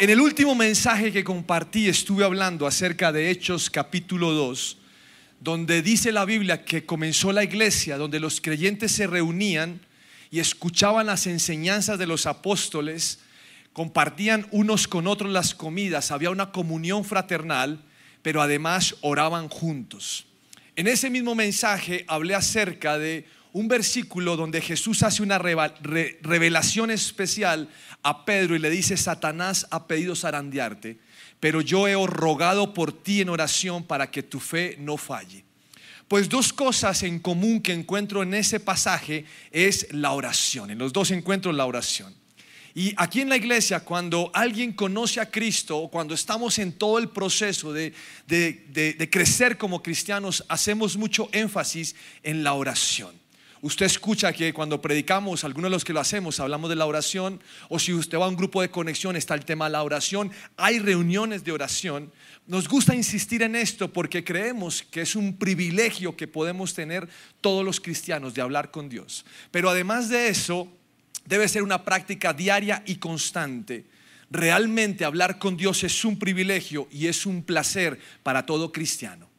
En el último mensaje que compartí estuve hablando acerca de Hechos capítulo 2, donde dice la Biblia que comenzó la iglesia, donde los creyentes se reunían y escuchaban las enseñanzas de los apóstoles, compartían unos con otros las comidas, había una comunión fraternal, pero además oraban juntos. En ese mismo mensaje hablé acerca de un versículo donde Jesús hace una revelación especial a Pedro y le dice, Satanás ha pedido zarandearte, pero yo he rogado por ti en oración para que tu fe no falle. Pues dos cosas en común que encuentro en ese pasaje es la oración. En los dos encuentro la oración. Y aquí en la iglesia, cuando alguien conoce a Cristo, cuando estamos en todo el proceso de, de crecer como cristianos, hacemos mucho énfasis en la oración. Usted escucha que cuando predicamos, algunos de los que lo hacemos, hablamos de la oración, o si usted va a un grupo de conexión, está el tema de la oración, hay reuniones de oración. Nos gusta insistir en esto porque creemos que es un privilegio que podemos tener todos los cristianos de hablar con Dios. Pero además de eso, debe ser una práctica diaria y constante. Realmente hablar con Dios es un privilegio y es un placer para todo cristiano.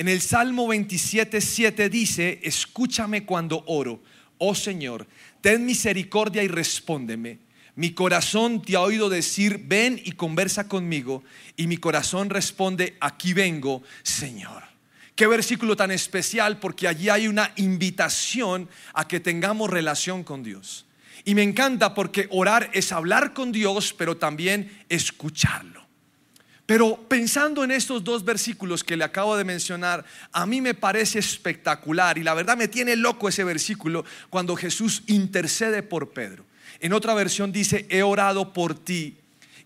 En el Salmo 27, 7 dice, escúchame cuando oro, oh Señor, ten misericordia y respóndeme. Mi corazón te ha oído decir, ven y conversa conmigo, y mi corazón responde, aquí vengo, Señor. Qué versículo tan especial porque allí hay una invitación a que tengamos relación con Dios. Y me encanta porque orar es hablar con Dios, pero también escucharlo. Pero pensando en estos dos versículos que le acabo de mencionar, a mí me parece espectacular y la verdad me tiene loco ese versículo cuando Jesús intercede por Pedro. En otra versión dice, he orado por ti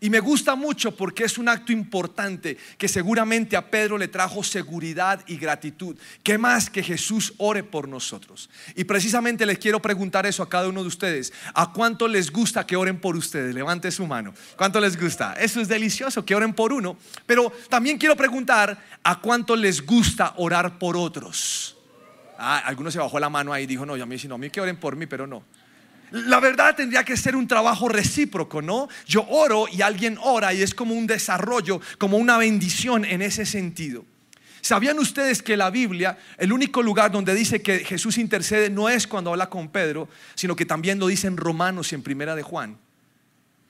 y me gusta mucho porque es un acto importante que seguramente a Pedro le trajo seguridad y gratitud. ¿Qué más que Jesús ore por nosotros? Y precisamente les quiero preguntar eso a cada uno de ustedes. ¿A cuánto les gusta que oren por ustedes? Levante su mano. ¿Cuánto les gusta? Eso es delicioso, que oren por uno. Pero también quiero preguntar, ¿a cuánto les gusta orar por otros? Ah, algunos se bajó la mano ahí y dijo, no, yo a mí, no, a mí que oren por mí, pero no. La verdad tendría que ser un trabajo recíproco, ¿no? Yo oro y alguien ora y es como un desarrollo, como una bendición en ese sentido. ¿Sabían ustedes que la Biblia, el único lugar donde dice que Jesús intercede no es cuando habla con Pedro, sino que también lo dice en Romanos y en Primera de Juan?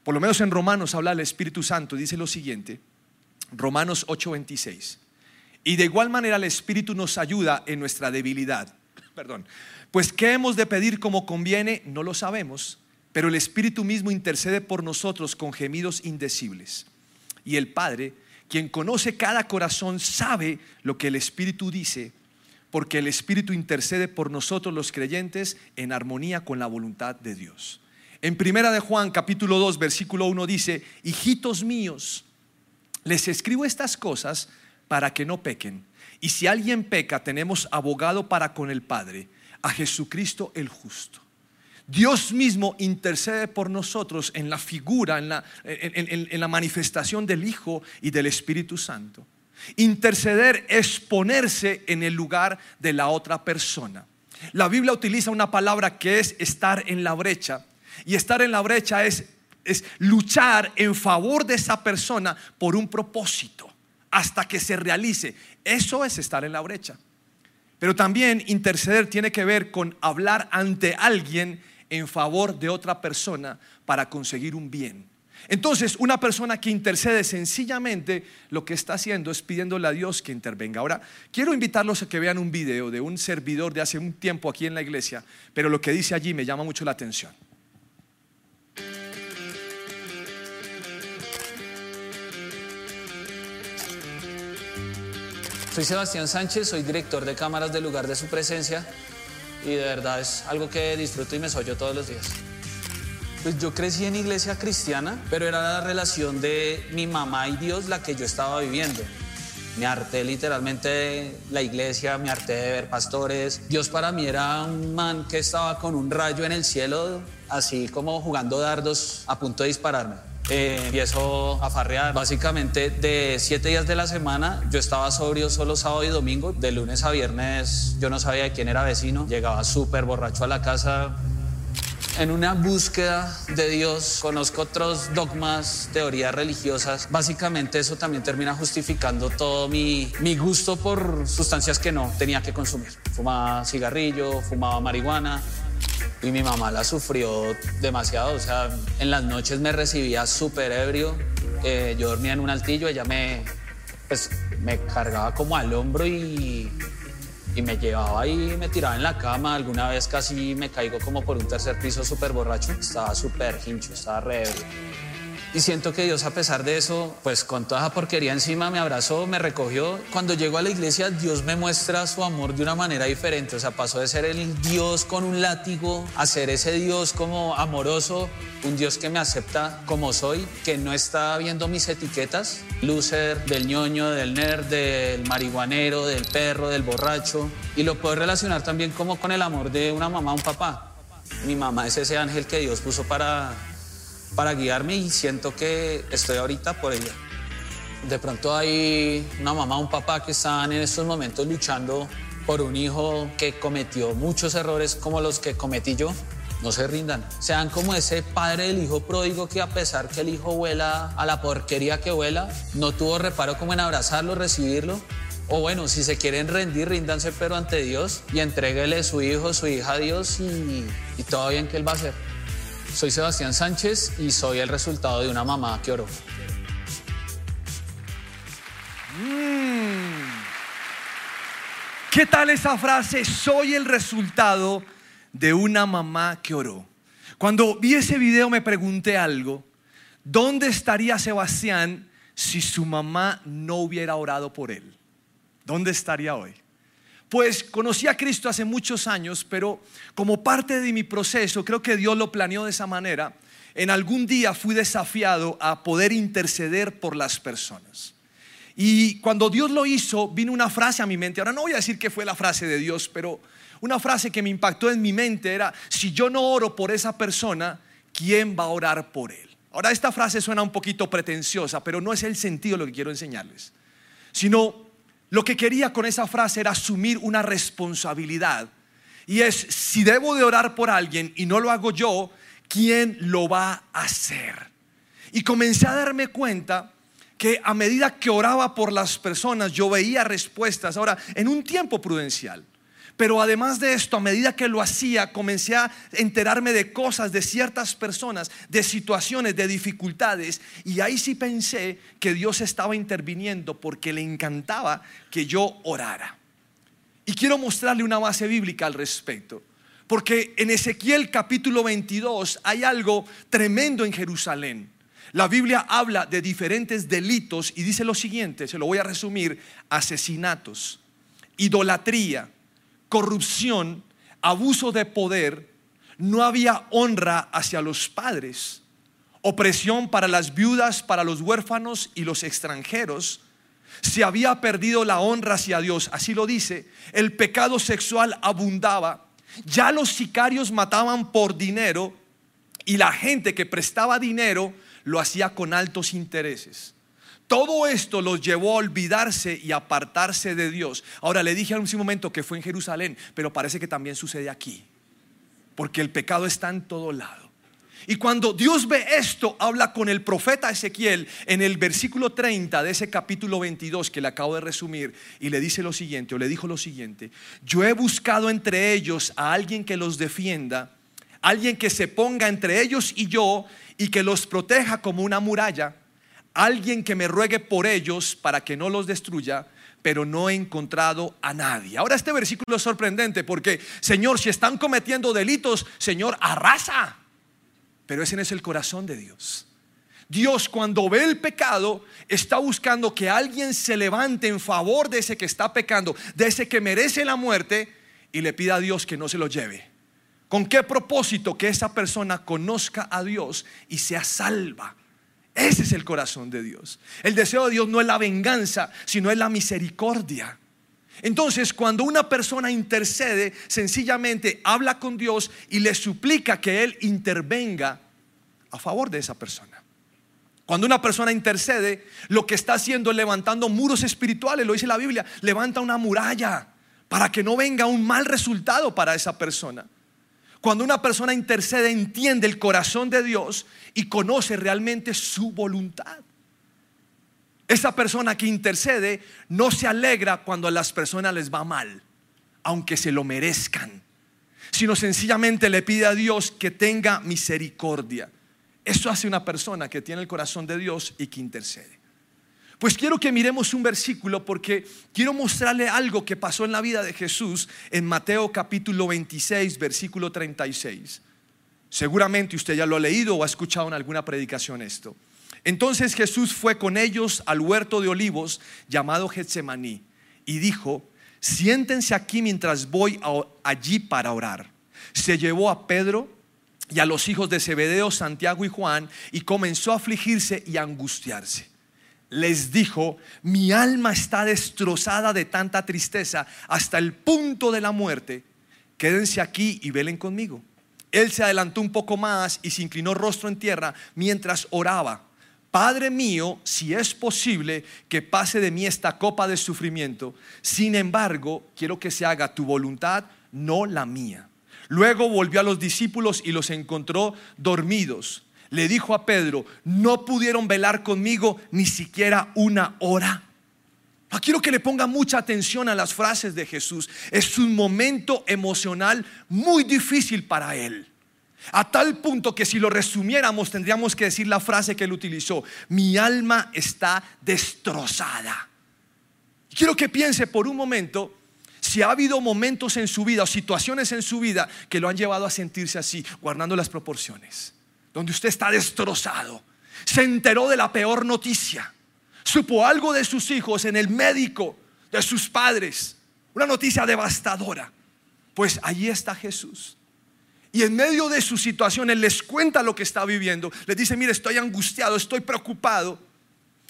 Por lo menos en Romanos habla el Espíritu Santo, dice lo siguiente, Romanos 8:26. Y de igual manera el Espíritu nos ayuda en nuestra debilidad. Perdón. Pues ¿qué hemos de pedir como conviene? No lo sabemos, pero el Espíritu mismo intercede por nosotros con gemidos indecibles. Y el Padre, quien conoce cada corazón, sabe lo que el Espíritu dice, porque el Espíritu intercede por nosotros los creyentes en armonía con la voluntad de Dios. En Primera de Juan capítulo 2 versículo 1 dice, "Hijitos míos, les escribo estas cosas para que no pequen. Y si alguien peca, tenemos abogado para con el Padre, a Jesucristo el justo. Dios mismo intercede por nosotros en la figura, en la, en, la, manifestación del Hijo y del Espíritu Santo. Interceder es ponerse en el lugar de la otra persona. La Biblia utiliza una palabra que es estar en la brecha. Y estar en la brecha es, es luchar en favor de esa persona por un propósito hasta que se realice. Eso es estar en la brecha. Pero también interceder tiene que ver con hablar ante alguien en favor de otra persona para conseguir un bien. Entonces, una persona que intercede sencillamente lo que está haciendo es pidiéndole a Dios que intervenga. Ahora, quiero invitarlos a que vean un video de un servidor de hace un tiempo aquí en la iglesia, pero lo que dice allí me llama mucho la atención. Soy Sebastián Sánchez, soy director de cámaras del lugar de su presencia y de verdad es algo que disfruto y me soy yo todos los días. Pues yo crecí en iglesia cristiana, pero era la relación de mi mamá y Dios la que yo estaba viviendo. Me harté literalmente de la iglesia, me harté de ver pastores. Dios para mí era un man que estaba con un rayo en el cielo, así como jugando dardos a punto de dispararme. Eh, empiezo a farrear. Básicamente de siete días de la semana yo estaba sobrio solo sábado y domingo. De lunes a viernes yo no sabía de quién era vecino. Llegaba súper borracho a la casa. en una búsqueda de Dios, conozco otros dogmas, teorías religiosas. Básicamente eso también termina justificando todo mi, mi gusto por sustancias que no tenía que consumir. Fumaba cigarrillo, fumaba marihuana, y mi mamá la sufrió demasiado. O sea, en las noches me recibía súper ebrio. Eh, yo dormía en un altillo, ella me, pues, me cargaba como al hombro y, y me llevaba y me tiraba en la cama. Alguna vez casi me caigo como por un tercer piso súper borracho. Estaba súper hincho, estaba re ebrio. Y siento que Dios, a pesar de eso, pues con toda esa porquería encima, me abrazó, me recogió. Cuando llego a la iglesia, Dios me muestra su amor de una manera diferente. O sea, pasó de ser el Dios con un látigo a ser ese Dios como amoroso, un Dios que me acepta como soy, que no está viendo mis etiquetas, loser, del ñoño, del nerd, del marihuanero, del perro, del borracho. Y lo puedo relacionar también como con el amor de una mamá, un papá. Mi mamá es ese ángel que Dios puso para para guiarme y siento que estoy ahorita por ella. De pronto hay una mamá, un papá que están en estos momentos luchando por un hijo que cometió muchos errores como los que cometí yo. No se rindan. Sean como ese padre del hijo pródigo que a pesar que el hijo vuela a la porquería que vuela, no tuvo reparo como en abrazarlo, recibirlo. O bueno, si se quieren rendir, ríndanse pero ante Dios y entréguele su hijo, su hija a Dios y, y todo bien que Él va a hacer. Soy Sebastián Sánchez y soy el resultado de una mamá que oró. ¿Qué tal esa frase? Soy el resultado de una mamá que oró. Cuando vi ese video me pregunté algo. ¿Dónde estaría Sebastián si su mamá no hubiera orado por él? ¿Dónde estaría hoy? Pues conocí a Cristo hace muchos años, pero como parte de mi proceso, creo que Dios lo planeó de esa manera. En algún día fui desafiado a poder interceder por las personas. Y cuando Dios lo hizo, vino una frase a mi mente. Ahora no voy a decir que fue la frase de Dios, pero una frase que me impactó en mi mente era, si yo no oro por esa persona, ¿quién va a orar por él? Ahora esta frase suena un poquito pretenciosa, pero no es el sentido lo que quiero enseñarles, sino lo que quería con esa frase era asumir una responsabilidad. Y es, si debo de orar por alguien y no lo hago yo, ¿quién lo va a hacer? Y comencé a darme cuenta que a medida que oraba por las personas, yo veía respuestas. Ahora, en un tiempo prudencial. Pero además de esto, a medida que lo hacía, comencé a enterarme de cosas, de ciertas personas, de situaciones, de dificultades. Y ahí sí pensé que Dios estaba interviniendo porque le encantaba que yo orara. Y quiero mostrarle una base bíblica al respecto. Porque en Ezequiel capítulo 22 hay algo tremendo en Jerusalén. La Biblia habla de diferentes delitos y dice lo siguiente, se lo voy a resumir, asesinatos, idolatría, corrupción, abuso de poder, no había honra hacia los padres, opresión para las viudas, para los huérfanos y los extranjeros. Se había perdido la honra hacia Dios, así lo dice, el pecado sexual abundaba, ya los sicarios mataban por dinero y la gente que prestaba dinero lo hacía con altos intereses. Todo esto los llevó a olvidarse y apartarse de Dios. Ahora le dije hace un momento que fue en Jerusalén, pero parece que también sucede aquí. Porque el pecado está en todo lado. Y cuando Dios ve esto, habla con el profeta Ezequiel en el versículo 30 de ese capítulo 22 que le acabo de resumir y le dice lo siguiente, o le dijo lo siguiente, yo he buscado entre ellos a alguien que los defienda, alguien que se ponga entre ellos y yo y que los proteja como una muralla alguien que me ruegue por ellos para que no los destruya, pero no he encontrado a nadie. Ahora este versículo es sorprendente porque, Señor, si están cometiendo delitos, Señor, arrasa. Pero ese no es el corazón de Dios. Dios cuando ve el pecado está buscando que alguien se levante en favor de ese que está pecando, de ese que merece la muerte y le pida a Dios que no se lo lleve. ¿Con qué propósito? Que esa persona conozca a Dios y sea salva. Ese es el corazón de Dios. El deseo de Dios no es la venganza, sino es la misericordia. Entonces, cuando una persona intercede, sencillamente habla con Dios y le suplica que Él intervenga a favor de esa persona. Cuando una persona intercede, lo que está haciendo es levantando muros espirituales, lo dice la Biblia, levanta una muralla para que no venga un mal resultado para esa persona. Cuando una persona intercede, entiende el corazón de Dios y conoce realmente su voluntad. Esa persona que intercede no se alegra cuando a las personas les va mal, aunque se lo merezcan, sino sencillamente le pide a Dios que tenga misericordia. Eso hace una persona que tiene el corazón de Dios y que intercede. Pues quiero que miremos un versículo porque quiero mostrarle algo que pasó en la vida de Jesús en Mateo capítulo 26, versículo 36. Seguramente usted ya lo ha leído o ha escuchado en alguna predicación esto. Entonces Jesús fue con ellos al huerto de olivos llamado Getsemaní y dijo, siéntense aquí mientras voy allí para orar. Se llevó a Pedro y a los hijos de Zebedeo, Santiago y Juan y comenzó a afligirse y a angustiarse les dijo, mi alma está destrozada de tanta tristeza hasta el punto de la muerte, quédense aquí y velen conmigo. Él se adelantó un poco más y se inclinó rostro en tierra mientras oraba. Padre mío, si es posible que pase de mí esta copa de sufrimiento, sin embargo, quiero que se haga tu voluntad, no la mía. Luego volvió a los discípulos y los encontró dormidos le dijo a Pedro, no pudieron velar conmigo ni siquiera una hora. Quiero que le ponga mucha atención a las frases de Jesús. Es un momento emocional muy difícil para él. A tal punto que si lo resumiéramos tendríamos que decir la frase que él utilizó. Mi alma está destrozada. Quiero que piense por un momento si ha habido momentos en su vida o situaciones en su vida que lo han llevado a sentirse así, guardando las proporciones donde usted está destrozado, se enteró de la peor noticia, supo algo de sus hijos en el médico, de sus padres, una noticia devastadora, pues allí está Jesús. Y en medio de su situación, Él les cuenta lo que está viviendo. Les dice, mire, estoy angustiado, estoy preocupado.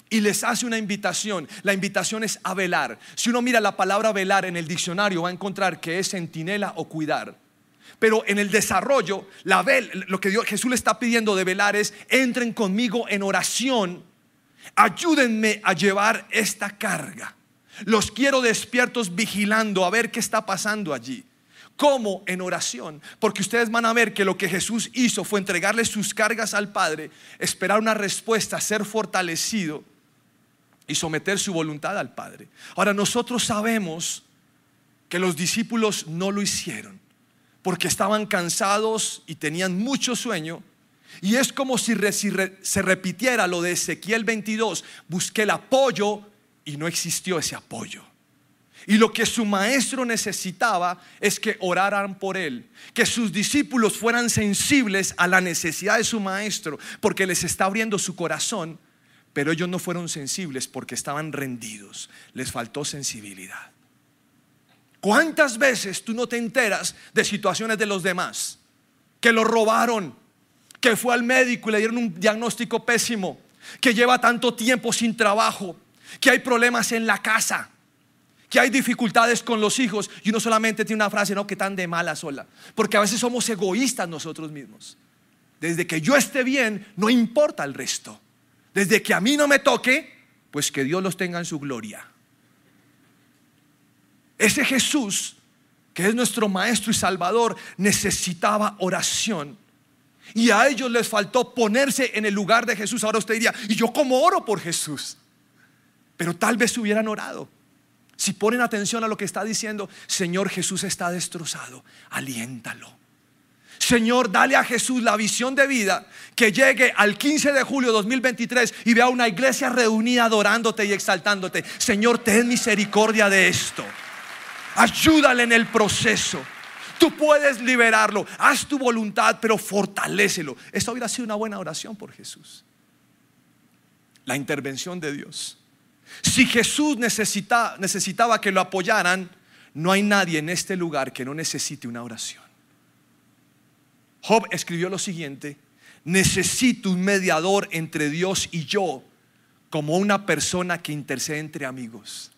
Y les hace una invitación. La invitación es a velar. Si uno mira la palabra velar en el diccionario, va a encontrar que es centinela o cuidar. Pero en el desarrollo, la lo que Jesús le está pidiendo de velar es, entren conmigo en oración, ayúdenme a llevar esta carga. Los quiero despiertos vigilando a ver qué está pasando allí. ¿Cómo? En oración. Porque ustedes van a ver que lo que Jesús hizo fue entregarle sus cargas al Padre, esperar una respuesta, ser fortalecido y someter su voluntad al Padre. Ahora nosotros sabemos que los discípulos no lo hicieron porque estaban cansados y tenían mucho sueño. Y es como si se repitiera lo de Ezequiel 22, busqué el apoyo y no existió ese apoyo. Y lo que su maestro necesitaba es que oraran por él, que sus discípulos fueran sensibles a la necesidad de su maestro, porque les está abriendo su corazón, pero ellos no fueron sensibles porque estaban rendidos, les faltó sensibilidad. ¿Cuántas veces tú no te enteras de situaciones de los demás? Que lo robaron, que fue al médico y le dieron un diagnóstico pésimo, que lleva tanto tiempo sin trabajo, que hay problemas en la casa, que hay dificultades con los hijos y uno solamente tiene una frase, no, que tan de mala sola, porque a veces somos egoístas nosotros mismos. Desde que yo esté bien, no importa el resto. Desde que a mí no me toque, pues que Dios los tenga en su gloria. Ese Jesús, que es nuestro Maestro y Salvador, necesitaba oración. Y a ellos les faltó ponerse en el lugar de Jesús. Ahora usted diría, ¿y yo cómo oro por Jesús? Pero tal vez hubieran orado. Si ponen atención a lo que está diciendo, Señor Jesús está destrozado, aliéntalo. Señor, dale a Jesús la visión de vida que llegue al 15 de julio de 2023 y vea una iglesia reunida adorándote y exaltándote. Señor, ten misericordia de esto. Ayúdale en el proceso. Tú puedes liberarlo. Haz tu voluntad, pero fortalécelo. Esto hubiera sido una buena oración por Jesús. La intervención de Dios. Si Jesús necesitaba que lo apoyaran, no hay nadie en este lugar que no necesite una oración. Job escribió lo siguiente, necesito un mediador entre Dios y yo, como una persona que intercede entre amigos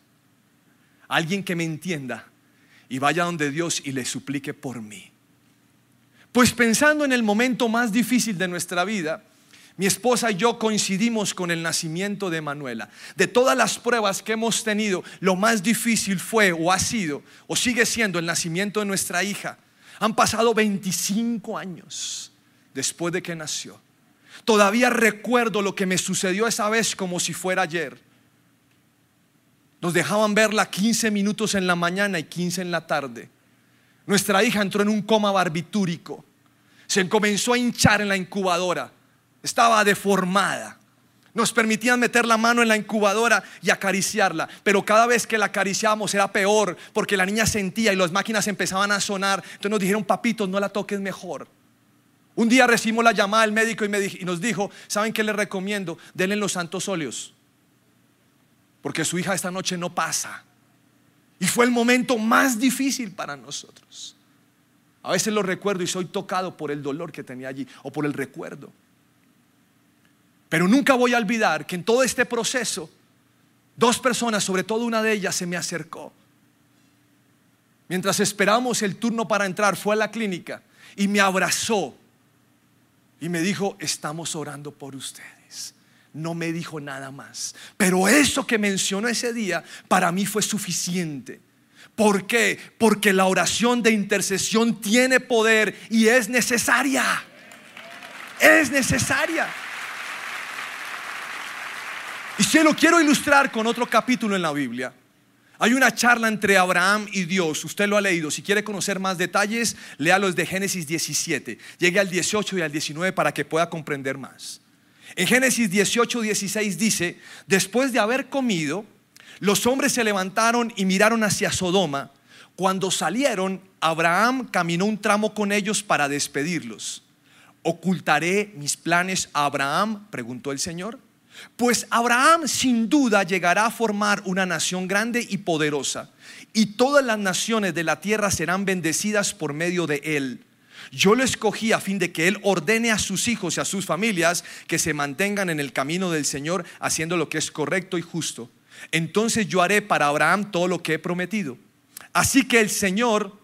alguien que me entienda y vaya donde Dios y le suplique por mí. Pues pensando en el momento más difícil de nuestra vida, mi esposa y yo coincidimos con el nacimiento de Manuela. De todas las pruebas que hemos tenido, lo más difícil fue o ha sido o sigue siendo el nacimiento de nuestra hija. Han pasado 25 años después de que nació. Todavía recuerdo lo que me sucedió esa vez como si fuera ayer. Nos dejaban verla 15 minutos en la mañana y 15 en la tarde. Nuestra hija entró en un coma barbitúrico. Se comenzó a hinchar en la incubadora. Estaba deformada. Nos permitían meter la mano en la incubadora y acariciarla, pero cada vez que la acariciábamos era peor porque la niña sentía y las máquinas empezaban a sonar. Entonces nos dijeron, papitos, no la toques mejor. Un día recibimos la llamada del médico y, nos dijo, ¿saben qué les recomiendo? Denle los santos óleos, porque su hija esta noche no pasa. Y fue el momento más difícil para nosotros. A veces lo recuerdo y soy tocado por el dolor que tenía allí o por el recuerdo. Pero nunca voy a olvidar que en todo este proceso, dos personas, sobre todo una de ellas, se me acercó. Mientras esperamos el turno para entrar, fue a la clínica y me abrazó y me dijo, estamos orando por ustedes. No me dijo nada más. Pero eso que mencionó ese día para mí fue suficiente. ¿Por qué? Porque la oración de intercesión tiene poder y es necesaria. Es necesaria. Y se lo quiero ilustrar con otro capítulo en la Biblia. Hay una charla entre Abraham y Dios, usted lo ha leído. Si quiere conocer más detalles, léalos de Génesis 17. Llegue al 18 y al 19 para que pueda comprender más. En Génesis 18, 16 dice, después de haber comido, los hombres se levantaron y miraron hacia Sodoma. Cuando salieron, Abraham caminó un tramo con ellos para despedirlos. ¿Ocultaré mis planes a Abraham? preguntó el Señor. Pues Abraham sin duda llegará a formar una nación grande y poderosa, y todas las naciones de la tierra serán bendecidas por medio de él. Yo lo escogí a fin de que él ordene a sus hijos y a sus familias que se mantengan en el camino del Señor haciendo lo que es correcto y justo. Entonces yo haré para Abraham todo lo que he prometido. Así que el Señor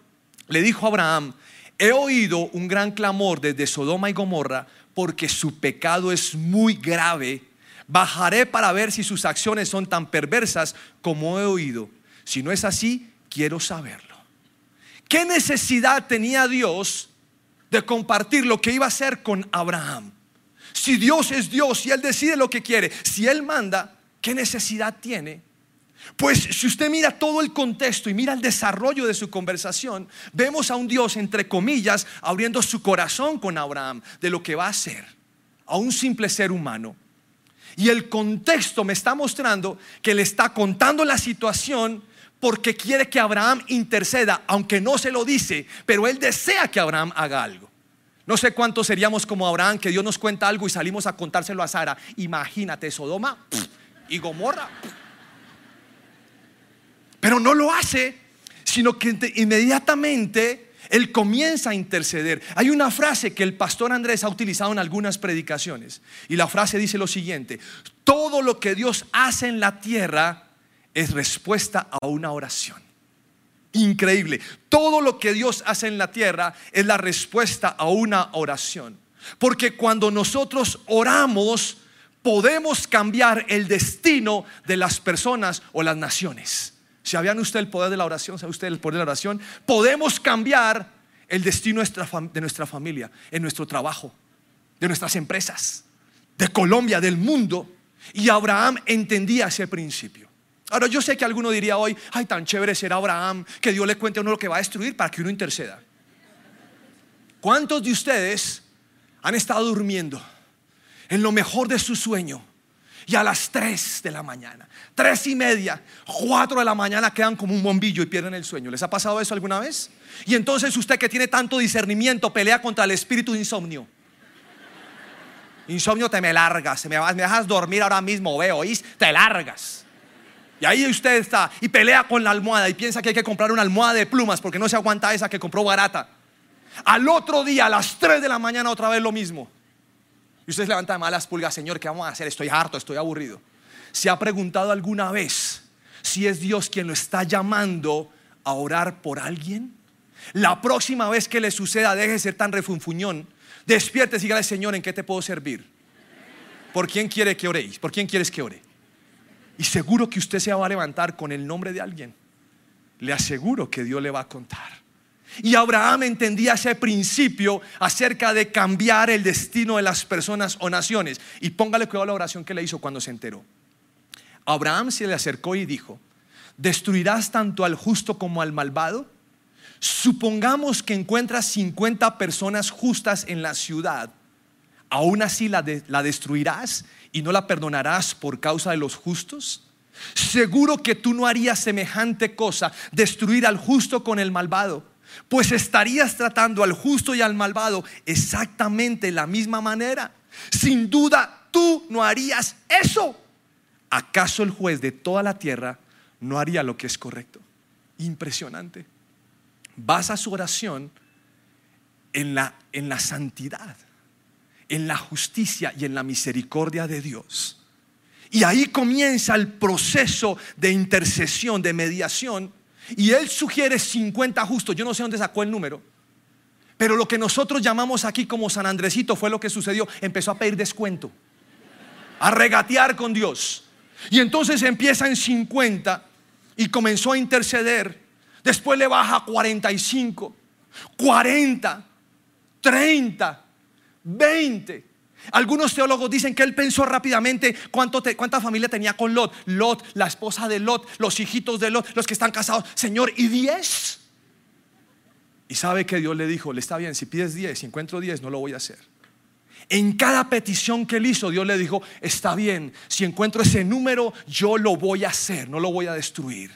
le dijo a Abraham, he oído un gran clamor desde Sodoma y Gomorra porque su pecado es muy grave Bajaré para ver si sus acciones son tan perversas como he oído. Si no es así, quiero saberlo. ¿Qué necesidad tenía Dios de compartir lo que iba a hacer con Abraham? Si Dios es Dios y Él decide lo que quiere, si Él manda, ¿qué necesidad tiene? Pues si usted mira todo el contexto y mira el desarrollo de su conversación, vemos a un Dios, entre comillas, abriendo su corazón con Abraham de lo que va a hacer a un simple ser humano. Y el contexto me está mostrando que le está contando la situación porque quiere que Abraham interceda, aunque no se lo dice, pero él desea que Abraham haga algo. No sé cuántos seríamos como Abraham, que Dios nos cuenta algo y salimos a contárselo a Sara. Imagínate, Sodoma y Gomorra. Pero no lo hace, sino que inmediatamente él comienza a interceder. Hay una frase que el pastor Andrés ha utilizado en algunas predicaciones. Y la frase dice lo siguiente, todo lo que Dios hace en la tierra es respuesta a una oración. Increíble. Todo lo que Dios hace en la tierra es la respuesta a una oración. Porque cuando nosotros oramos, podemos cambiar el destino de las personas o las naciones. ¿Sabían usted el poder de la oración? ¿Sabe usted el poder de la oración? Podemos cambiar el destino de nuestra familia, en nuestro trabajo, de nuestras empresas, de Colombia, del mundo. Y Abraham entendía ese principio. Ahora yo sé que alguno diría hoy, ay, tan chévere será Abraham, que Dios le cuente a uno lo que va a destruir para que uno interceda. ¿Cuántos de ustedes han estado durmiendo en lo mejor de su sueño? Y a las 3 de la mañana, 3 y media, 4 de la mañana quedan como un bombillo y pierden el sueño. ¿Les ha pasado eso alguna vez? Y entonces usted que tiene tanto discernimiento pelea contra el espíritu de insomnio. Insomnio te me largas, me, me dejas dormir ahora mismo, veo, ¿oís? Te largas. Y ahí usted está y pelea con la almohada y piensa que hay que comprar una almohada de plumas porque no se aguanta esa que compró barata. Al otro día, a las 3 de la mañana, otra vez lo mismo. Y usted se levanta de malas pulgas, Señor, ¿qué vamos a hacer? Estoy harto, estoy aburrido. ¿Se ha preguntado alguna vez si es Dios quien lo está llamando a orar por alguien? La próxima vez que le suceda, deje de ser tan refunfuñón. Despierte y dígale, Señor, ¿en qué te puedo servir? ¿Por quién quiere que oréis? ¿Por quién quieres que ore? Y seguro que usted se va a levantar con el nombre de alguien. Le aseguro que Dios le va a contar. Y Abraham entendía ese principio acerca de cambiar el destino de las personas o naciones. Y póngale cuidado la oración que le hizo cuando se enteró. Abraham se le acercó y dijo, ¿destruirás tanto al justo como al malvado? Supongamos que encuentras 50 personas justas en la ciudad. ¿Aún así la, destruirás y no la perdonarás por causa de los justos? Seguro que tú no harías semejante cosa, destruir al justo con el malvado, pues estarías tratando al justo y al malvado exactamente de la misma manera. Sin duda, tú no harías eso. ¿Acaso el juez de toda la tierra no haría lo que es correcto? Impresionante. Basa su oración en la santidad, en la justicia y en la misericordia de Dios. Y ahí comienza el proceso de intercesión, de mediación. Y él sugiere 50 justos. Yo no sé dónde sacó el número. Pero lo que nosotros llamamos aquí como San Andresito fue lo que sucedió. Empezó a pedir descuento. A regatear con Dios. Y entonces empieza en 50 y comenzó a interceder. Después le baja a 45, 40, 30, 20. Algunos teólogos dicen que él pensó rápidamente cuánto cuánta familia tenía con Lot. Lot, la esposa de Lot, los hijitos de Lot, los que están casados. Señor, ¿y diez? Y sabe que Dios le dijo, le está bien, si pides diez, si encuentro diez, no lo voy a hacer. En cada petición que él hizo, Dios le dijo, está bien, si encuentro ese número, yo lo voy a hacer, no lo voy a destruir.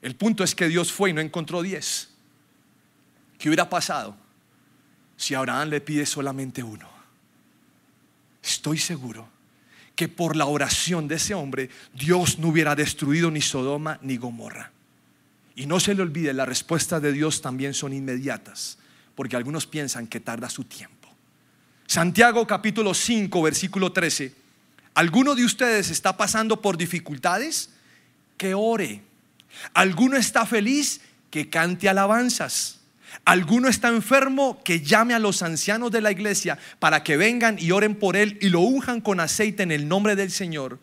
El punto es que Dios fue y no encontró diez. ¿Qué hubiera pasado si Abraham le pide solamente uno? estoy seguro que por la oración de ese hombre Dios no hubiera destruido ni Sodoma ni Gomorra. Y no se le olvide, las respuestas de Dios también son inmediatas, porque algunos piensan que tarda su tiempo. Santiago capítulo 5, versículo 13. ¿Alguno de ustedes está pasando por dificultades? Que ore. ¿Alguno está feliz? Que cante alabanzas alguno está enfermo, que llame a los ancianos de la iglesia para que vengan y oren por él y lo unjan con aceite en el nombre del Señor.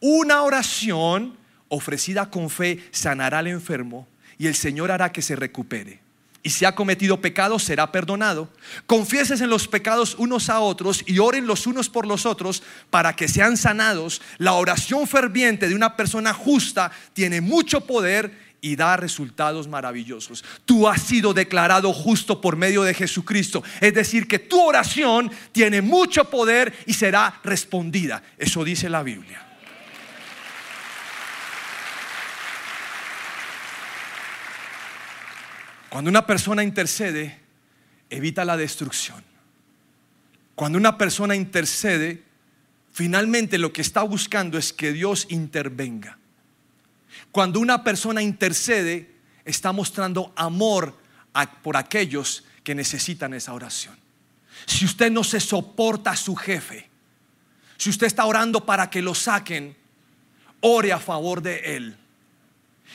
Una oración ofrecida con fe sanará al enfermo y el Señor hará que se recupere. Y si ha cometido pecado, será perdonado. Confieses en los pecados unos a otros y oren los unos por los otros para que sean sanados. La oración ferviente de una persona justa tiene mucho poder y da resultados maravillosos. Tú has sido declarado justo por medio de Jesucristo. Es decir, que tu oración tiene mucho poder y será respondida. Eso dice la Biblia. Cuando una persona intercede, evita la destrucción. Cuando una persona intercede, finalmente lo que está buscando es que Dios intervenga. Cuando una persona intercede, está mostrando amor por aquellos que necesitan esa oración. Si usted no se soporta a su jefe, si usted está orando para que lo saquen, ore a favor de él.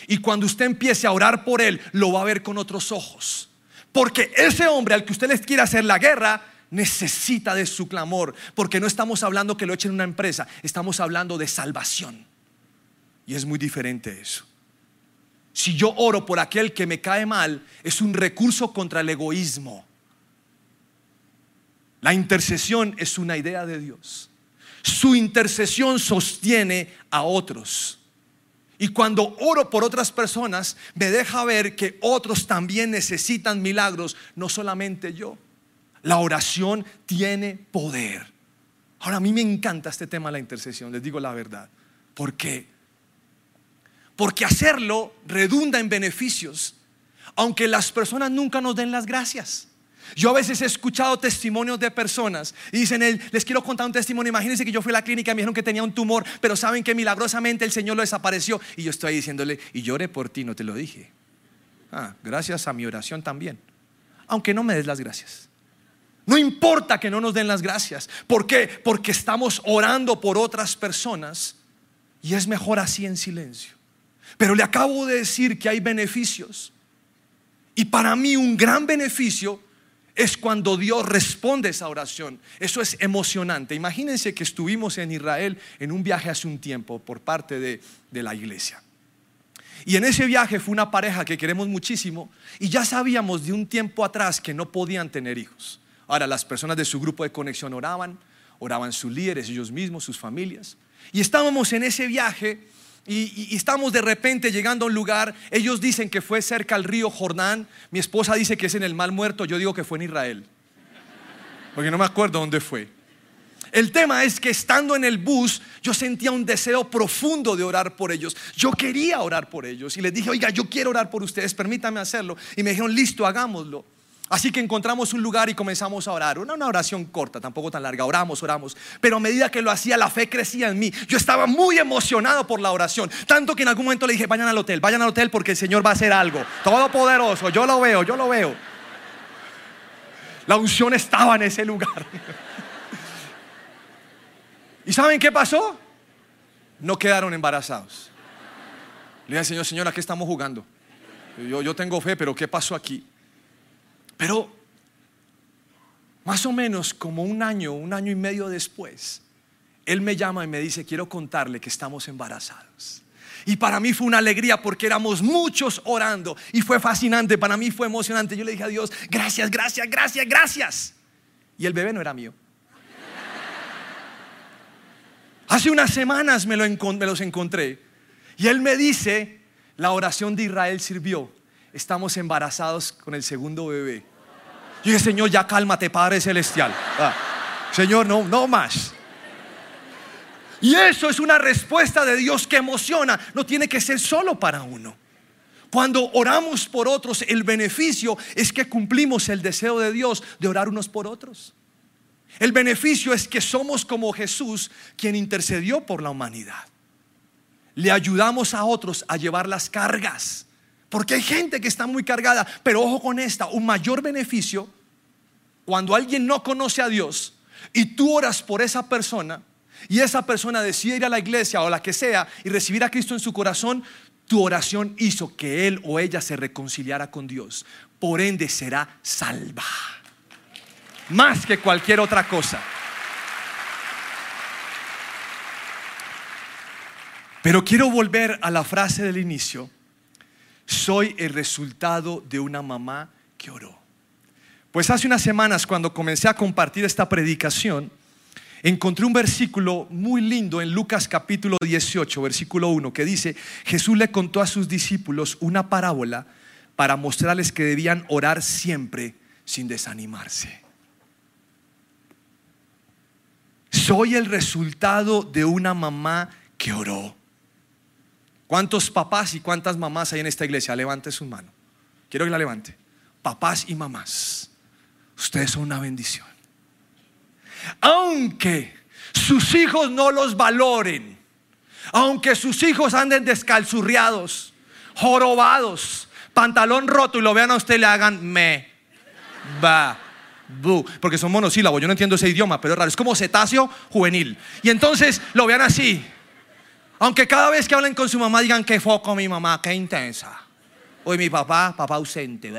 Y cuando usted empiece a orar por él, lo va a ver con otros ojos. Porque ese hombre al que usted les quiere hacer la guerra, necesita de su clamor. Porque no estamos hablando que lo echen en una empresa, estamos hablando de salvación. Y es muy diferente eso. Si yo oro por aquel que me cae mal, es un recurso contra el egoísmo. La intercesión es una idea de Dios. Su intercesión sostiene a otros. Y cuando oro por otras personas, me deja ver que otros también necesitan milagros, no solamente yo. La oración tiene poder. Ahora a mí me encanta este tema de la intercesión, les digo la verdad. ¿Por qué? Porque hacerlo redunda en beneficios, aunque las personas nunca nos den las gracias. Yo a veces he escuchado testimonios de personas y dicen, les quiero contar un testimonio, imagínense que yo fui a la clínica y me dijeron que tenía un tumor, pero saben que milagrosamente el Señor lo desapareció y yo estoy diciéndole, y lloré por ti, no te lo dije. Ah, gracias a mi oración también, aunque no me des las gracias. No importa que no nos den las gracias. ¿Por qué? Porque estamos orando por otras personas y es mejor así en silencio. Pero le acabo de decir que hay beneficios. Y para mí un gran beneficio es cuando Dios responde esa oración. Eso es emocionante. Imagínense que estuvimos en Israel en un viaje hace un tiempo por parte de, de la iglesia. Y en ese viaje fue una pareja que queremos muchísimo y ya sabíamos de un tiempo atrás que no podían tener hijos. Ahora las personas de su grupo de conexión oraban, oraban sus líderes, ellos mismos, sus familias. Y estábamos en ese viaje y, estamos de repente llegando a un lugar. Ellos dicen que fue cerca al río Jordán. Mi esposa dice que es en el Mal Muerto. Yo digo que fue en Israel. Porque no me acuerdo dónde fue. El tema es que estando en el bus, yo sentía un deseo profundo de orar por ellos. Yo quería orar por ellos. Y les dije, oiga, yo quiero orar por ustedes, permítame hacerlo. Y me dijeron, listo, hagámoslo. Así que encontramos un lugar y comenzamos a orar. Una, una oración corta, tampoco tan larga. Oramos, oramos. Pero a medida que lo hacía, la fe crecía en mí. Yo estaba muy emocionado por la oración. Tanto que en algún momento le dije, vayan al hotel, vayan al hotel porque el Señor va a hacer algo. Todopoderoso, yo lo veo, yo lo veo. La unción estaba en ese lugar. ¿Y saben qué pasó? No quedaron embarazados. Le dije, Señor, Señor, ¿a qué estamos jugando? Yo, yo tengo fe, pero ¿qué pasó aquí? Pero más o menos como un año, un año y medio después, él me llama y me dice, quiero contarle que estamos embarazados. Y para mí fue una alegría porque éramos muchos orando y fue fascinante, para mí fue emocionante. Yo le dije a Dios, gracias, gracias, gracias, gracias. Y el bebé no era mío. Hace unas semanas me, lo me los encontré y él me dice, la oración de Israel sirvió. Estamos embarazados con el segundo bebé. Y dije, Señor, ya cálmate, Padre Celestial. Ah, señor, no, no más. Y eso es una respuesta de Dios que emociona. No tiene que ser solo para uno. Cuando oramos por otros, el beneficio es que cumplimos el deseo de Dios de orar unos por otros. El beneficio es que somos como Jesús, quien intercedió por la humanidad. Le ayudamos a otros a llevar las cargas. Porque hay gente que está muy cargada, pero ojo con esta, un mayor beneficio cuando alguien no conoce a Dios y tú oras por esa persona y esa persona decide ir a la iglesia o la que sea y recibir a Cristo en su corazón, tu oración hizo que él o ella se reconciliara con Dios. Por ende será salva. Más que cualquier otra cosa. Pero quiero volver a la frase del inicio soy el resultado de una mamá que oró. Pues hace unas semanas cuando comencé a compartir esta predicación, encontré un versículo muy lindo en Lucas capítulo 18, versículo 1, que dice, Jesús le contó a sus discípulos una parábola para mostrarles que debían orar siempre sin desanimarse. Soy el resultado de una mamá que oró. ¿Cuántos papás y cuántas mamás hay en esta iglesia? Levante su mano. Quiero que la levante. Papás y mamás. Ustedes son una bendición. Aunque sus hijos no los valoren, aunque sus hijos anden descalzurriados, jorobados, pantalón roto y lo vean a usted le hagan me, ba, bu, porque son monosílabos, yo no entiendo ese idioma, pero es raro, es como cetáceo juvenil. Y entonces lo vean así, aunque cada vez que hablen con su mamá digan que foco mi mamá, qué intensa. Hoy mi papá, papá ausente.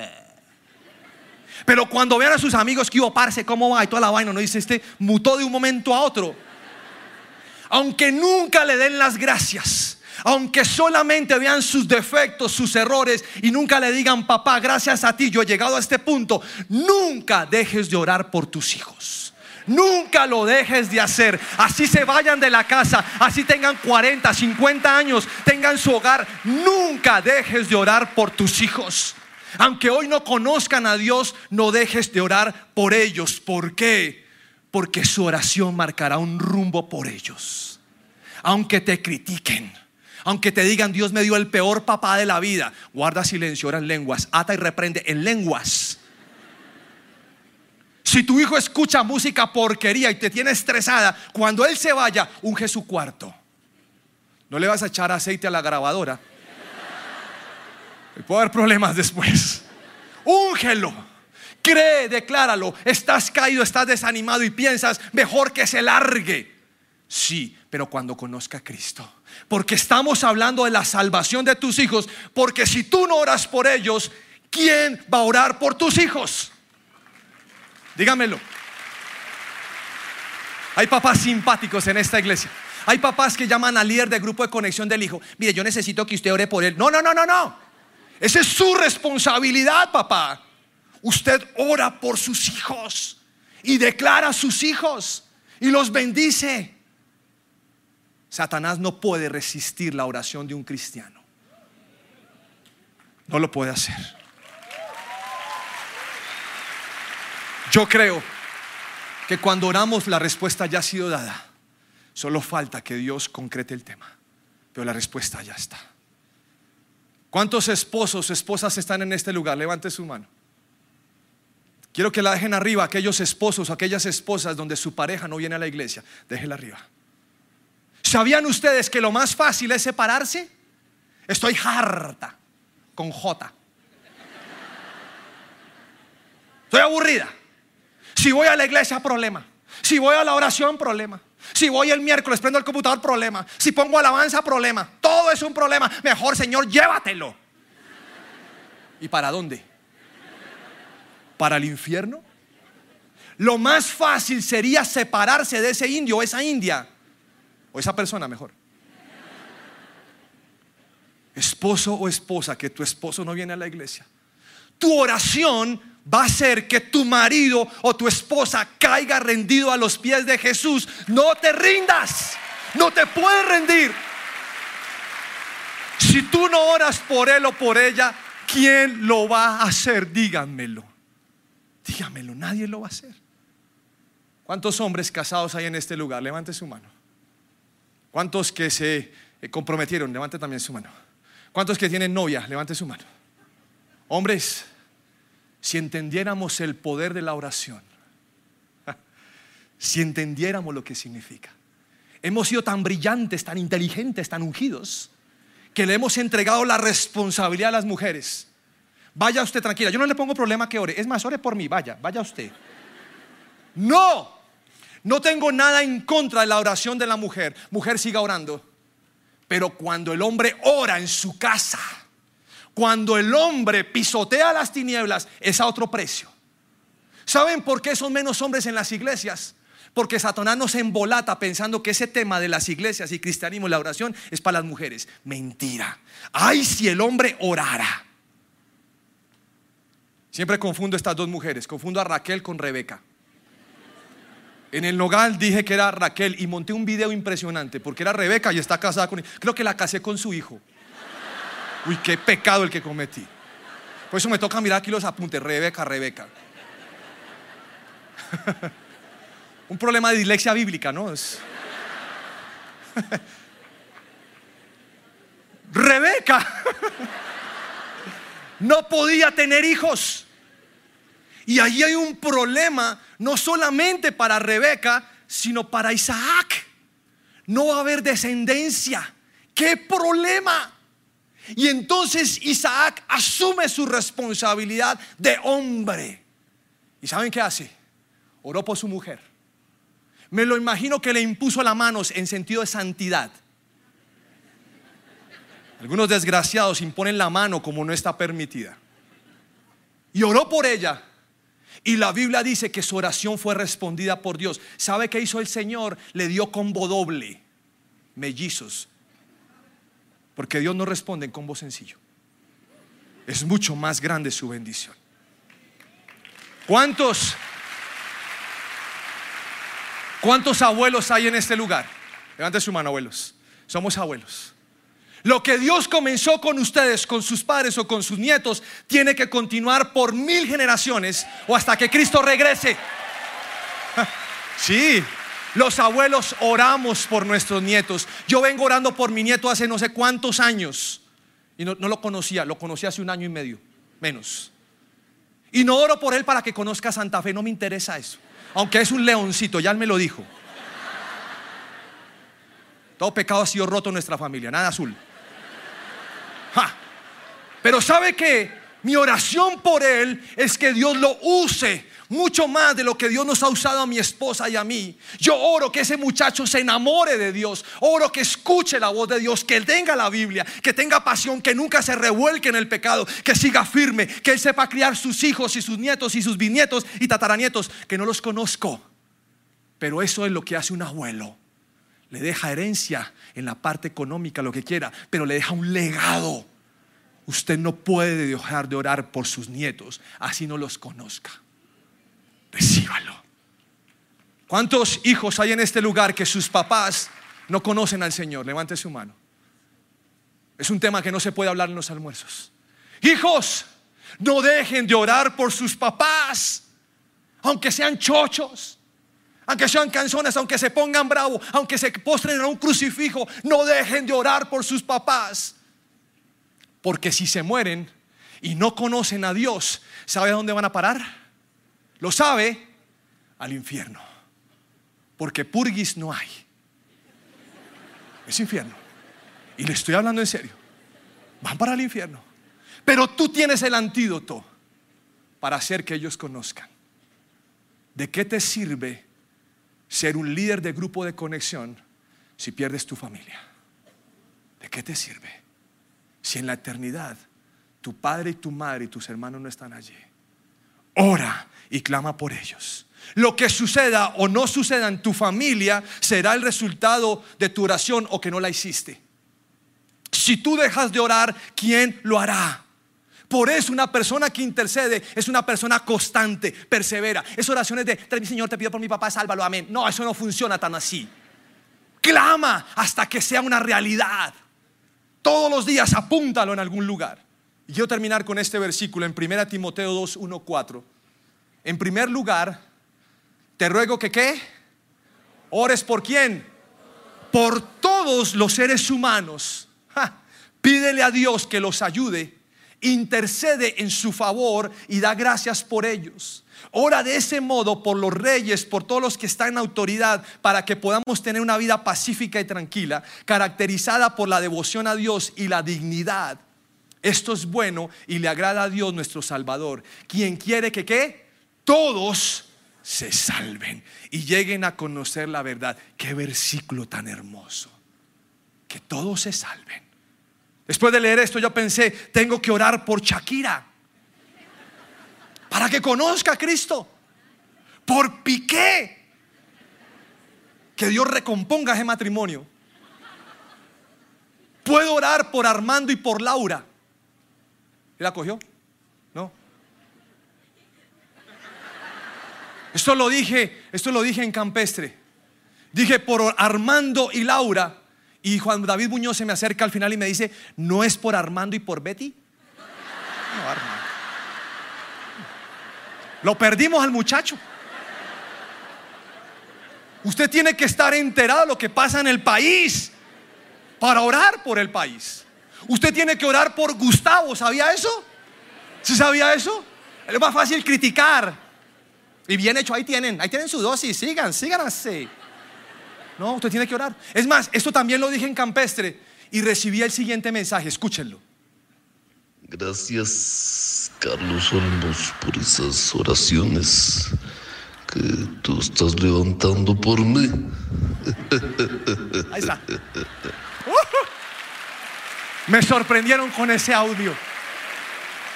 Pero cuando vean a sus amigos que hubo parce, cómo va y toda la vaina, no dice este mutó de un momento a otro. Aunque nunca le den las gracias, aunque solamente vean sus defectos, sus errores y nunca le digan, papá, gracias a ti yo he llegado a este punto, nunca dejes de orar por tus hijos. Nunca lo dejes de hacer. Así se vayan de la casa, así tengan 40, 50 años, tengan su hogar. Nunca dejes de orar por tus hijos. Aunque hoy no conozcan a Dios, no dejes de orar por ellos. ¿Por qué? Porque su oración marcará un rumbo por ellos. Aunque te critiquen. Aunque te digan, Dios me dio el peor papá de la vida, guarda silencio, ora en lenguas, ata y reprende en lenguas si tu hijo escucha música porquería y te tiene estresada, cuando él se vaya, unge su cuarto. No le vas a echar aceite a la grabadora. Puede haber problemas después. Úngelo. Cree, decláralo. Estás caído, estás desanimado y piensas, mejor que se largue. Sí, pero cuando conozca a Cristo. Porque estamos hablando de la salvación de tus hijos. Porque si tú no oras por ellos, ¿quién va a orar por tus hijos? Dígamelo. Hay papás simpáticos en esta iglesia. Hay papás que llaman al líder del grupo de conexión del hijo. Mire, yo necesito que usted ore por él. No, no, no, no, no. Esa es su responsabilidad, papá. Usted ora por sus hijos y declara a sus hijos y los bendice. Satanás no puede resistir la oración de un cristiano. No lo puede hacer. Yo creo que cuando oramos la respuesta ya ha sido dada. Solo falta que Dios concrete el tema. Pero la respuesta ya está. ¿Cuántos esposos o esposas están en este lugar? Levante su mano. Quiero que la dejen arriba, aquellos esposos o aquellas esposas donde su pareja no viene a la iglesia. Déjela arriba. ¿Sabían ustedes que lo más fácil es separarse? Estoy harta con J. Estoy aburrida. Si voy a la iglesia, problema. Si voy a la oración, problema. Si voy el miércoles, prendo el computador, problema. Si pongo alabanza, problema. Todo es un problema. Mejor, Señor, llévatelo. ¿Y para dónde? ¿Para el infierno? Lo más fácil sería separarse de ese indio o esa india. O esa persona mejor. Esposo o esposa, que tu esposo no viene a la iglesia. Tu oración va a ser que tu marido o tu esposa caiga rendido a los pies de Jesús. No te rindas, no te puedes rendir. Si tú no oras por él o por ella, ¿quién lo va a hacer? Díganmelo. Díganmelo, nadie lo va a hacer. ¿Cuántos hombres casados hay en este lugar? Levante su mano. ¿Cuántos que se eh, comprometieron? Levante también su mano. ¿Cuántos que tienen novia? Levante su mano. Hombres, si entendiéramos el poder de la oración, si entendiéramos lo que significa. Hemos sido tan brillantes, tan inteligentes, tan ungidos, que le hemos entregado la responsabilidad a las mujeres. Vaya usted tranquila, yo no le pongo problema que ore, es más, ore por mí, vaya, vaya usted. No, no tengo nada en contra de la oración de la mujer. Mujer, siga orando. Pero cuando el hombre ora en su casa, cuando el hombre pisotea las tinieblas, es a otro precio. ¿Saben por qué son menos hombres en las iglesias? Porque Satanás nos embolata pensando que ese tema de las iglesias y cristianismo, la oración, es para las mujeres. Mentira. Ay, si el hombre orara. Siempre confundo estas dos mujeres. Confundo a Raquel con Rebeca. En el Nogal dije que era Raquel y monté un video impresionante porque era Rebeca y está casada con. Creo que la casé con su hijo. Uy, qué pecado el que cometí. Por eso me toca mirar aquí los apuntes, Rebeca, Rebeca. Un problema de dislexia bíblica, ¿no? Rebeca no podía tener hijos. Y ahí hay un problema, no solamente para Rebeca, sino para Isaac. No va a haber descendencia. ¿Qué problema? Y entonces Isaac asume su responsabilidad de hombre. ¿Y saben qué hace? Oró por su mujer. Me lo imagino que le impuso las manos en sentido de santidad. Algunos desgraciados imponen la mano como no está permitida. Y oró por ella. Y la Biblia dice que su oración fue respondida por Dios. ¿Sabe qué hizo el Señor? Le dio combo doble, mellizos. Porque Dios no responde en combo sencillo. Es mucho más grande su bendición. ¿Cuántos? ¿Cuántos abuelos hay en este lugar? Levante su mano, abuelos. Somos abuelos. Lo que Dios comenzó con ustedes, con sus padres o con sus nietos, tiene que continuar por mil generaciones o hasta que Cristo regrese. Sí, los abuelos oramos por nuestros nietos. Yo vengo orando por mi nieto hace no sé cuántos años. Y no, lo conocía, lo conocí hace un año y medio, menos. Y no oro por él para que conozca Santa Fe, no me interesa eso. Aunque es un leoncito, ya él me lo dijo. Todo pecado ha sido roto en nuestra familia, nada azul. Pero ¿sabe que Mi oración por él es que Dios lo use mucho más de lo que Dios nos ha usado a mi esposa y a mí. Yo oro que ese muchacho se enamore de Dios, oro que escuche la voz de Dios, que él tenga la Biblia, que tenga pasión, que nunca se revuelque en el pecado, que siga firme, que él sepa criar sus hijos y sus nietos y sus bisnietos y tataranietos, que no los conozco. Pero eso es lo que hace un abuelo. le deja herencia en la parte económica, lo que quiera, pero le deja un legado. Usted no puede dejar de orar por sus nietos, así no los conozca. Recíbalo. ¿Cuántos hijos hay en este lugar que sus papás no conocen al Señor? Levante su mano. Es un tema que no se puede hablar en los almuerzos. Hijos, no dejen de orar por sus papás, aunque sean chochos, aunque sean canzones, aunque se pongan bravos, aunque se postren a un crucifijo, no dejen de orar por sus papás. Porque si se mueren y no conocen a Dios, ¿sabe a dónde van a parar? Lo sabe, al infierno porque purgis no hay. Es infierno. Y le estoy hablando en serio. Van para el infierno. Pero tú tienes el antídoto para hacer que ellos conozcan. ¿De qué te sirve ser un líder de grupo de conexión si pierdes tu familia? ¿De qué te sirve? Si en la eternidad tu padre y tu madre y tus hermanos no están allí. Ora y clama por ellos. Lo que suceda o no suceda en tu familia será el resultado de tu oración o que no la hiciste. Si tú dejas de orar, ¿quién lo hará? Por eso una persona que intercede es una persona constante, persevera. Es oraciones de, Señor, te pido por mi papá, sálvalo, amén. No, eso no funciona tan así. Clama hasta que sea una realidad. Todos los días apúntalo en algún lugar. Y terminar con este versículo en 1 Timoteo 2, 1, 4. En primer lugar, te ruego que qué? Ores por quién? Por todos los seres humanos. Pídele a Dios que los ayude, intercede en su favor y da gracias por ellos. Ora de ese modo por los reyes, por todos los que están en autoridad, para que podamos tener una vida pacífica y tranquila, caracterizada por la devoción a Dios y la dignidad. Esto es bueno y le agrada a Dios nuestro Salvador, quien quiere que qué? Todos se salven y lleguen a conocer la verdad. Qué versículo tan hermoso. Que todos se salven. Después de leer esto yo pensé, tengo que orar por Shakira. Para que conozca a Cristo. Por Piqué. Que Dios recomponga ese matrimonio. Puedo orar por Armando y por Laura. ¿La cogió? Esto lo dije, esto lo dije en Campestre. Dije por Armando y Laura. Y Juan David Muñoz se me acerca al final y me dice, ¿no es por Armando y por Betty? No, Armando. Lo perdimos al muchacho. Usted tiene que estar enterado de lo que pasa en el país para orar por el país. Usted tiene que orar por Gustavo, ¿sabía eso? ¿Sí sabía eso? Es más fácil criticar y bien hecho, ahí tienen, ahí tienen su dosis, sigan, sigan así. No, usted tiene que orar. Es más, esto también lo dije en Campestre y recibí el siguiente mensaje, escúchenlo. Gracias, Carlos Olmos, por esas oraciones que tú estás levantando por mí. Ahí está. Me sorprendieron con ese audio.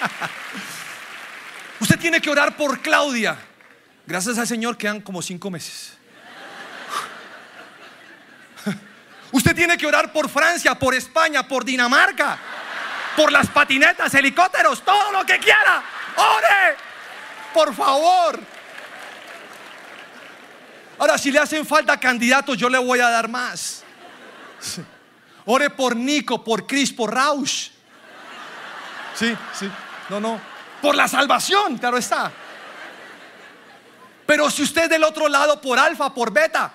Usted tiene que orar por Claudia. Gracias al Señor quedan como cinco meses. Usted tiene que orar por Francia, por España, por Dinamarca, por las patinetas, helicópteros, todo lo que quiera. Ore, por favor. Ahora, si le hacen falta candidatos, yo le voy a dar más. Ore por Nico, por Chris, por Rausch. Sí, sí, no, no. Por la salvación, claro está. Pero si usted del otro lado por alfa, por beta.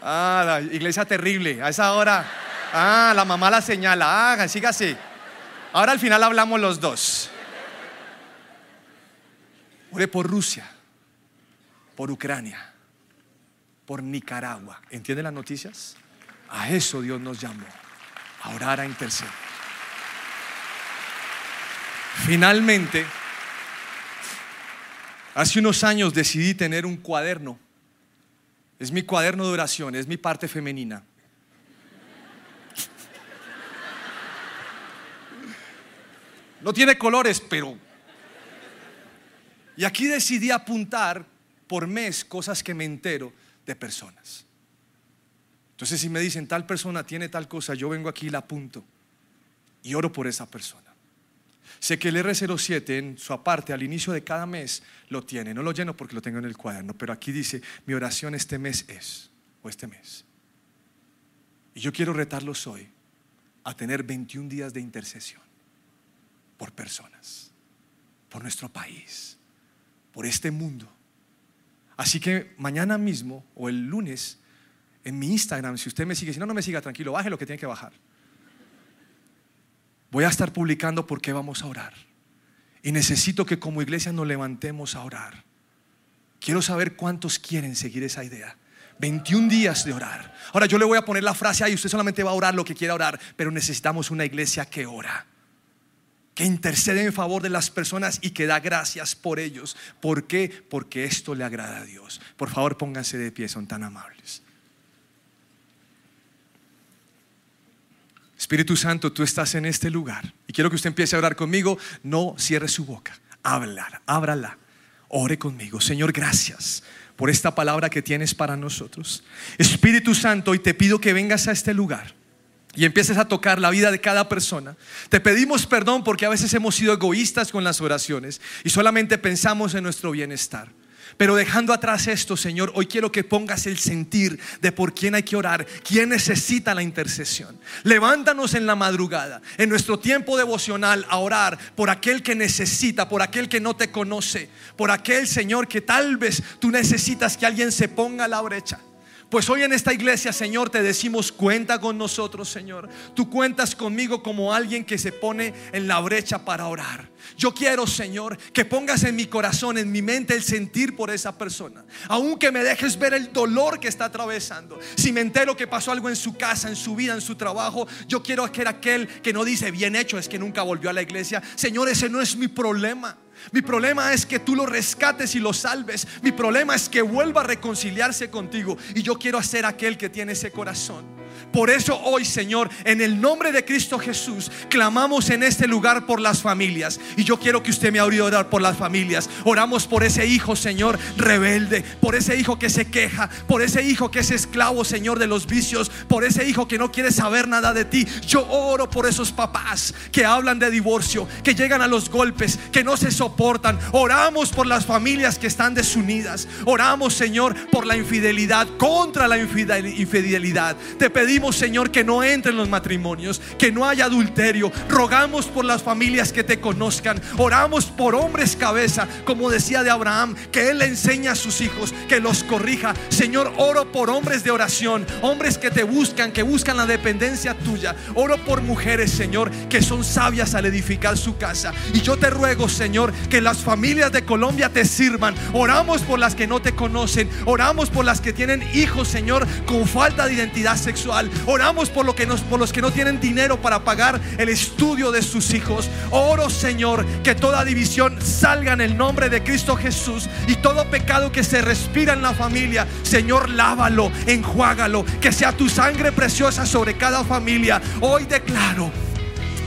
Ah, la iglesia terrible. A esa hora. Ah, la mamá la señala. Ah, siga así. Ahora al final hablamos los dos. Ore por Rusia, por Ucrania, por Nicaragua. ¿Entienden las noticias? A eso Dios nos llamó. A orar, a interceder. Finalmente, Hace unos años decidí tener un cuaderno. Es mi cuaderno de oración, es mi parte femenina. No tiene colores, pero... Y aquí decidí apuntar por mes cosas que me entero de personas. Entonces si me dicen tal persona tiene tal cosa, yo vengo aquí y la apunto y oro por esa persona. Sé que el R07 en su aparte al inicio de cada mes lo tiene. No lo lleno porque lo tengo en el cuaderno, pero aquí dice, mi oración este mes es, o este mes. Y yo quiero retarlos hoy a tener 21 días de intercesión por personas, por nuestro país, por este mundo. Así que mañana mismo o el lunes en mi Instagram, si usted me sigue, si no, no me siga, tranquilo, baje lo que tiene que bajar. Voy a estar publicando por qué vamos a orar. Y necesito que como iglesia nos levantemos a orar. Quiero saber cuántos quieren seguir esa idea. 21 días de orar. Ahora yo le voy a poner la frase ahí, usted solamente va a orar lo que quiera orar, pero necesitamos una iglesia que ora, que intercede en favor de las personas y que da gracias por ellos. ¿Por qué? Porque esto le agrada a Dios. Por favor, pónganse de pie, son tan amables. Espíritu Santo, tú estás en este lugar y quiero que usted empiece a orar conmigo. No cierre su boca, hablar, ábrala, ore conmigo. Señor, gracias por esta palabra que tienes para nosotros. Espíritu Santo, y te pido que vengas a este lugar y empieces a tocar la vida de cada persona. Te pedimos perdón porque a veces hemos sido egoístas con las oraciones y solamente pensamos en nuestro bienestar. Pero dejando atrás esto, Señor, hoy quiero que pongas el sentir de por quién hay que orar, quién necesita la intercesión. Levántanos en la madrugada, en nuestro tiempo devocional, a orar por aquel que necesita, por aquel que no te conoce, por aquel, Señor, que tal vez tú necesitas que alguien se ponga a la brecha. Pues hoy en esta iglesia, Señor, te decimos, cuenta con nosotros, Señor. Tú cuentas conmigo como alguien que se pone en la brecha para orar. Yo quiero, Señor, que pongas en mi corazón, en mi mente, el sentir por esa persona. Aunque me dejes ver el dolor que está atravesando. Si me entero que pasó algo en su casa, en su vida, en su trabajo, yo quiero que aquel que no dice bien hecho es que nunca volvió a la iglesia. Señor, ese no es mi problema. Mi problema es que tú lo rescates y lo salves. Mi problema es que vuelva a reconciliarse contigo. Y yo quiero hacer aquel que tiene ese corazón. Por eso hoy, Señor, en el nombre de Cristo Jesús, clamamos en este lugar por las familias. Y yo quiero que usted me abra orar por las familias. Oramos por ese hijo, Señor, rebelde, por ese hijo que se queja, por ese hijo que es esclavo, Señor, de los vicios, por ese hijo que no quiere saber nada de ti. Yo oro por esos papás que hablan de divorcio, que llegan a los golpes, que no se soportan. Oramos por las familias que están desunidas. Oramos, Señor, por la infidelidad, contra la infidelidad. Te pedimos, Señor, que no entren los matrimonios, que no haya adulterio. Rogamos por las familias que te conozcan. Oramos por hombres cabeza, como decía de Abraham, que Él le enseña a sus hijos, que los corrija. Señor, oro por hombres de oración, hombres que te buscan, que buscan la dependencia tuya. Oro por mujeres, Señor, que son sabias al edificar su casa. Y yo te ruego, Señor, que las familias de Colombia te sirvan. Oramos por las que no te conocen. Oramos por las que tienen hijos, Señor, con falta de identidad sexual. Oramos por, lo que nos, por los que no tienen dinero para pagar el estudio de sus hijos. Oro, Señor, que toda división salga en el nombre de Cristo Jesús y todo pecado que se respira en la familia, Señor, lávalo, enjuágalo, que sea tu sangre preciosa sobre cada familia. Hoy declaro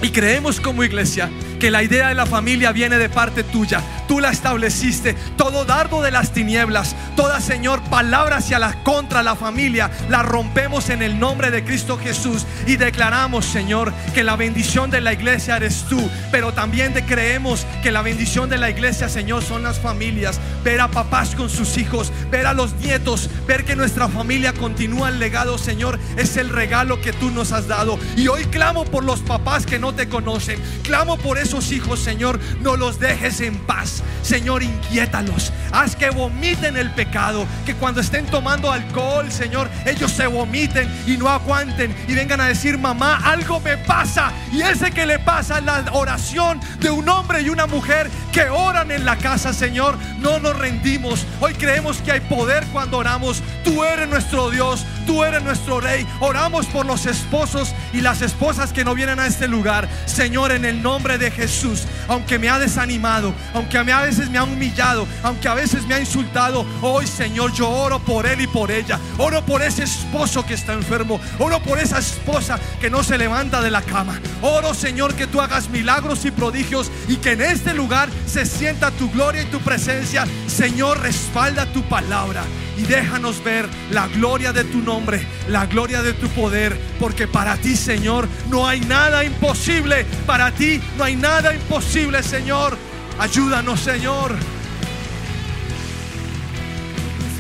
y creemos como iglesia que la idea de la familia viene de parte tuya. Tú la estableciste. Todo dardo de las tinieblas, toda Señor palabra hacia la contra la familia, la rompemos en el nombre de Cristo Jesús y declaramos, Señor, que la bendición de la iglesia eres tú, pero también creemos que la bendición de la iglesia, Señor, son las familias. Ver a papás con sus hijos, ver a los nietos, ver que nuestra familia continúa el legado, Señor, es el regalo que tú nos has dado. Y hoy clamo por los papás que no te conocen. Clamo por esos hijos, Señor, no los dejes en paz. Señor, inquiétalos. Haz que vomiten el pecado. Que cuando estén tomando alcohol, Señor, ellos se vomiten y no aguanten y vengan a decir, mamá, algo me pasa. Y ese que le pasa la oración de un hombre y una mujer que oran en la casa, Señor, no nos rendimos. Hoy creemos que hay poder cuando oramos. Tú eres nuestro Dios. Tú eres nuestro rey. Oramos por los esposos y las esposas que no vienen a este lugar. Señor, en el nombre de Jesús, aunque me ha desanimado, aunque a, mí a veces me ha humillado, aunque a veces me ha insultado, hoy Señor, yo oro por él y por ella. Oro por ese esposo que está enfermo. Oro por esa esposa que no se levanta de la cama. Oro, Señor, que tú hagas milagros y prodigios y que en este lugar se sienta tu gloria y tu presencia. Señor, respalda tu palabra y déjanos ver la gloria de tu nombre, la gloria de tu poder, porque para ti, Señor, no hay nada imposible. Para ti no hay nada imposible, Señor. Ayúdanos, Señor.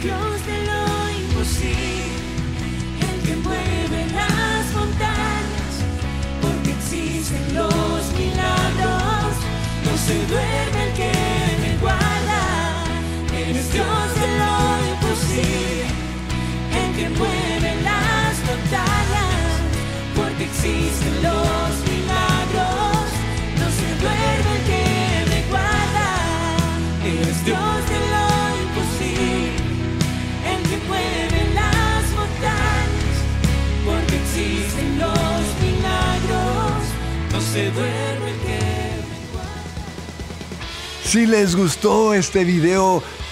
Dios de lo imposible, el que mueve las montañas, porque existen los milagros, no se duerme el que me guarda, eres Dios que mueve las montañas, porque existen los milagros, no se duerme el que me guarda, eres Dios de lo imposible, el que mueve las montañas, porque existen los milagros, no se duerme el que me guarda. Si les gustó este video,